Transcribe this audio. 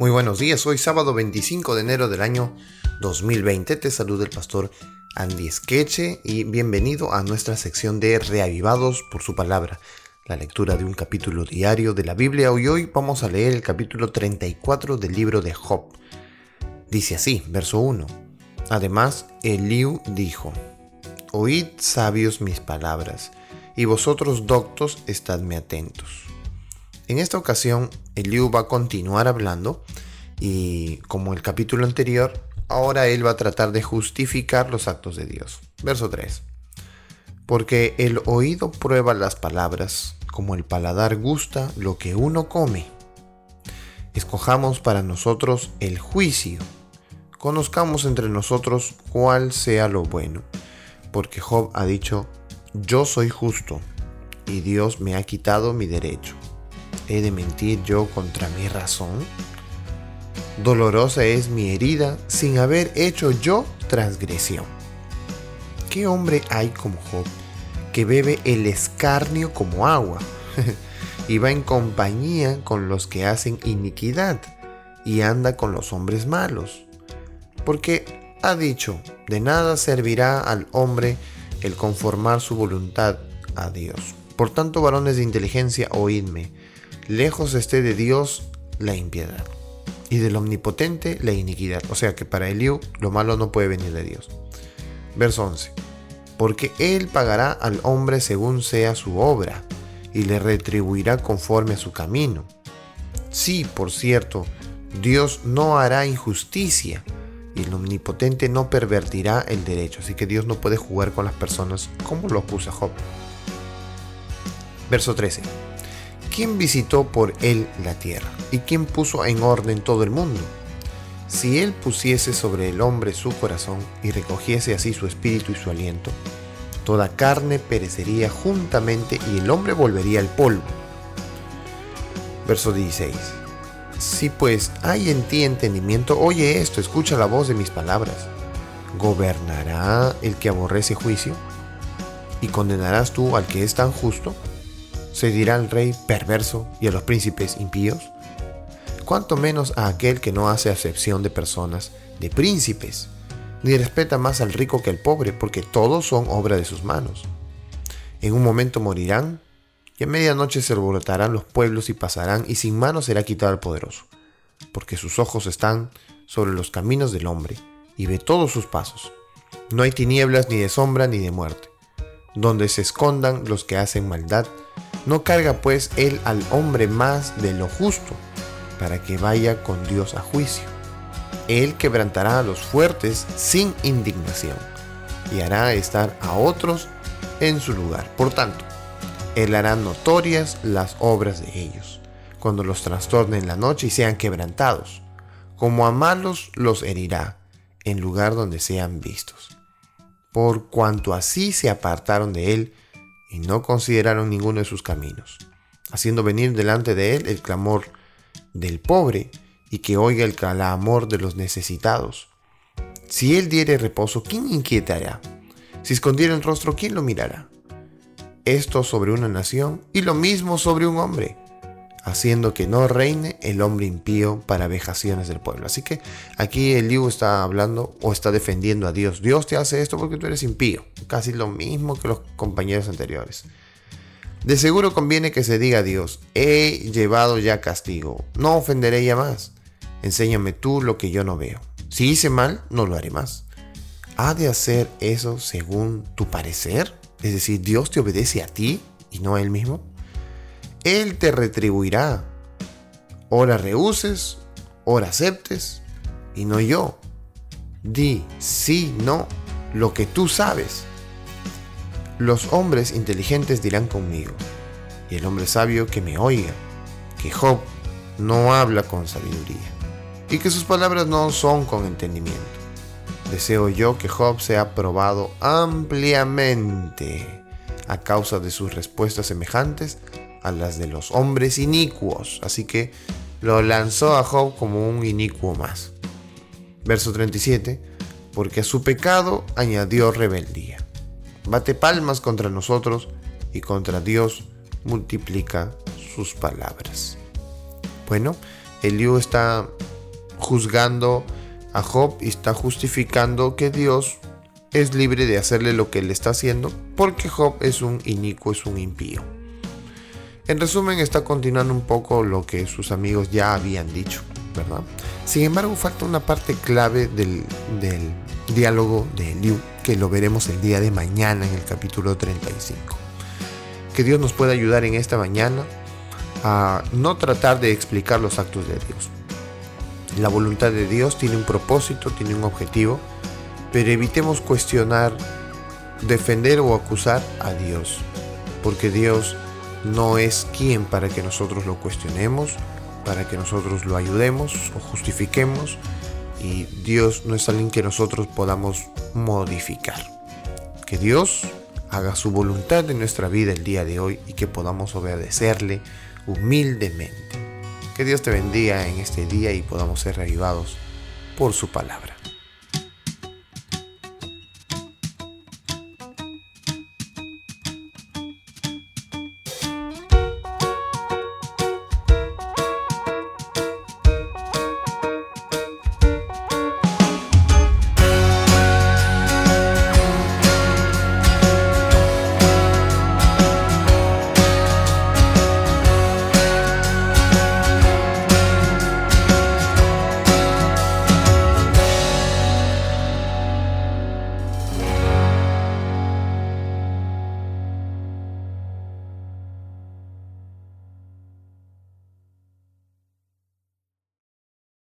Muy buenos días, hoy sábado 25 de enero del año 2020. Te saluda el pastor Andy Esqueche y bienvenido a nuestra sección de Reavivados por su palabra, la lectura de un capítulo diario de la Biblia. Hoy hoy vamos a leer el capítulo 34 del libro de Job. Dice así, verso 1. Además, Eliú dijo, Oíd sabios mis palabras, y vosotros doctos estadme atentos. En esta ocasión, Eliú va a continuar hablando y como el capítulo anterior, ahora él va a tratar de justificar los actos de Dios. Verso 3. Porque el oído prueba las palabras, como el paladar gusta lo que uno come. Escojamos para nosotros el juicio. Conozcamos entre nosotros cuál sea lo bueno. Porque Job ha dicho, yo soy justo, y Dios me ha quitado mi derecho. ¿He de mentir yo contra mi razón? Dolorosa es mi herida sin haber hecho yo transgresión. ¿Qué hombre hay como Job que bebe el escarnio como agua y va en compañía con los que hacen iniquidad y anda con los hombres malos? Porque ha dicho, de nada servirá al hombre el conformar su voluntad a Dios. Por tanto, varones de inteligencia, oídme lejos esté de Dios la impiedad y del omnipotente la iniquidad. O sea que para Eliú lo malo no puede venir de Dios. Verso 11. Porque Él pagará al hombre según sea su obra y le retribuirá conforme a su camino. Sí, por cierto, Dios no hará injusticia y el omnipotente no pervertirá el derecho. Así que Dios no puede jugar con las personas como lo acusa Job. Verso 13. ¿Quién visitó por él la tierra? ¿Y quién puso en orden todo el mundo? Si él pusiese sobre el hombre su corazón y recogiese así su espíritu y su aliento, toda carne perecería juntamente y el hombre volvería al polvo. Verso 16. Si pues hay en ti entendimiento, oye esto, escucha la voz de mis palabras. ¿Gobernará el que aborrece juicio? ¿Y condenarás tú al que es tan justo? Se dirá al rey perverso y a los príncipes impíos? Cuanto menos a aquel que no hace acepción de personas, de príncipes, ni respeta más al rico que al pobre, porque todos son obra de sus manos. En un momento morirán, y a medianoche se alborotarán los pueblos y pasarán, y sin mano será quitado el poderoso, porque sus ojos están sobre los caminos del hombre, y ve todos sus pasos. No hay tinieblas ni de sombra ni de muerte, donde se escondan los que hacen maldad, no carga pues él al hombre más de lo justo, para que vaya con Dios a juicio. Él quebrantará a los fuertes sin indignación, y hará estar a otros en su lugar. Por tanto, él hará notorias las obras de ellos, cuando los trastorne en la noche y sean quebrantados. Como a malos los herirá, en lugar donde sean vistos. Por cuanto así se apartaron de él, y no consideraron ninguno de sus caminos, haciendo venir delante de él el clamor del pobre y que oiga el clamor de los necesitados. Si él diere reposo, ¿quién inquietará? Si escondiera el rostro, ¿quién lo mirará? Esto sobre una nación y lo mismo sobre un hombre haciendo que no reine el hombre impío para vejaciones del pueblo. Así que aquí el libro está hablando o está defendiendo a Dios. Dios te hace esto porque tú eres impío. Casi lo mismo que los compañeros anteriores. De seguro conviene que se diga a Dios, he llevado ya castigo, no ofenderé ya más. Enséñame tú lo que yo no veo. Si hice mal, no lo haré más. ¿Ha de hacer eso según tu parecer? Es decir, Dios te obedece a ti y no a Él mismo. Él te retribuirá. Ora rehuses, ora aceptes, y no yo. Di sí, no, lo que tú sabes. Los hombres inteligentes dirán conmigo, y el hombre sabio que me oiga, que Job no habla con sabiduría, y que sus palabras no son con entendimiento. Deseo yo que Job sea probado ampliamente a causa de sus respuestas semejantes a las de los hombres inicuos. Así que lo lanzó a Job como un inicuo más. Verso 37. Porque a su pecado añadió rebeldía. Bate palmas contra nosotros y contra Dios multiplica sus palabras. Bueno, Eliú está juzgando a Job y está justificando que Dios es libre de hacerle lo que él está haciendo porque Job es un inicuo, es un impío. En resumen, está continuando un poco lo que sus amigos ya habían dicho, ¿verdad? Sin embargo, falta una parte clave del, diálogo de Liu, que lo veremos el día de mañana en el capítulo 35. Que Dios nos pueda ayudar en esta mañana a no tratar de explicar los actos de Dios. La voluntad de Dios tiene un propósito, tiene un objetivo, pero evitemos cuestionar, defender o acusar a Dios, porque Dios no es quien para que nosotros lo cuestionemos, para que nosotros lo ayudemos o justifiquemos, y Dios no es alguien que nosotros podamos modificar. Que Dios haga su voluntad en nuestra vida el día de hoy y que podamos obedecerle humildemente. Que Dios te bendiga en este día y podamos ser revivados por su palabra.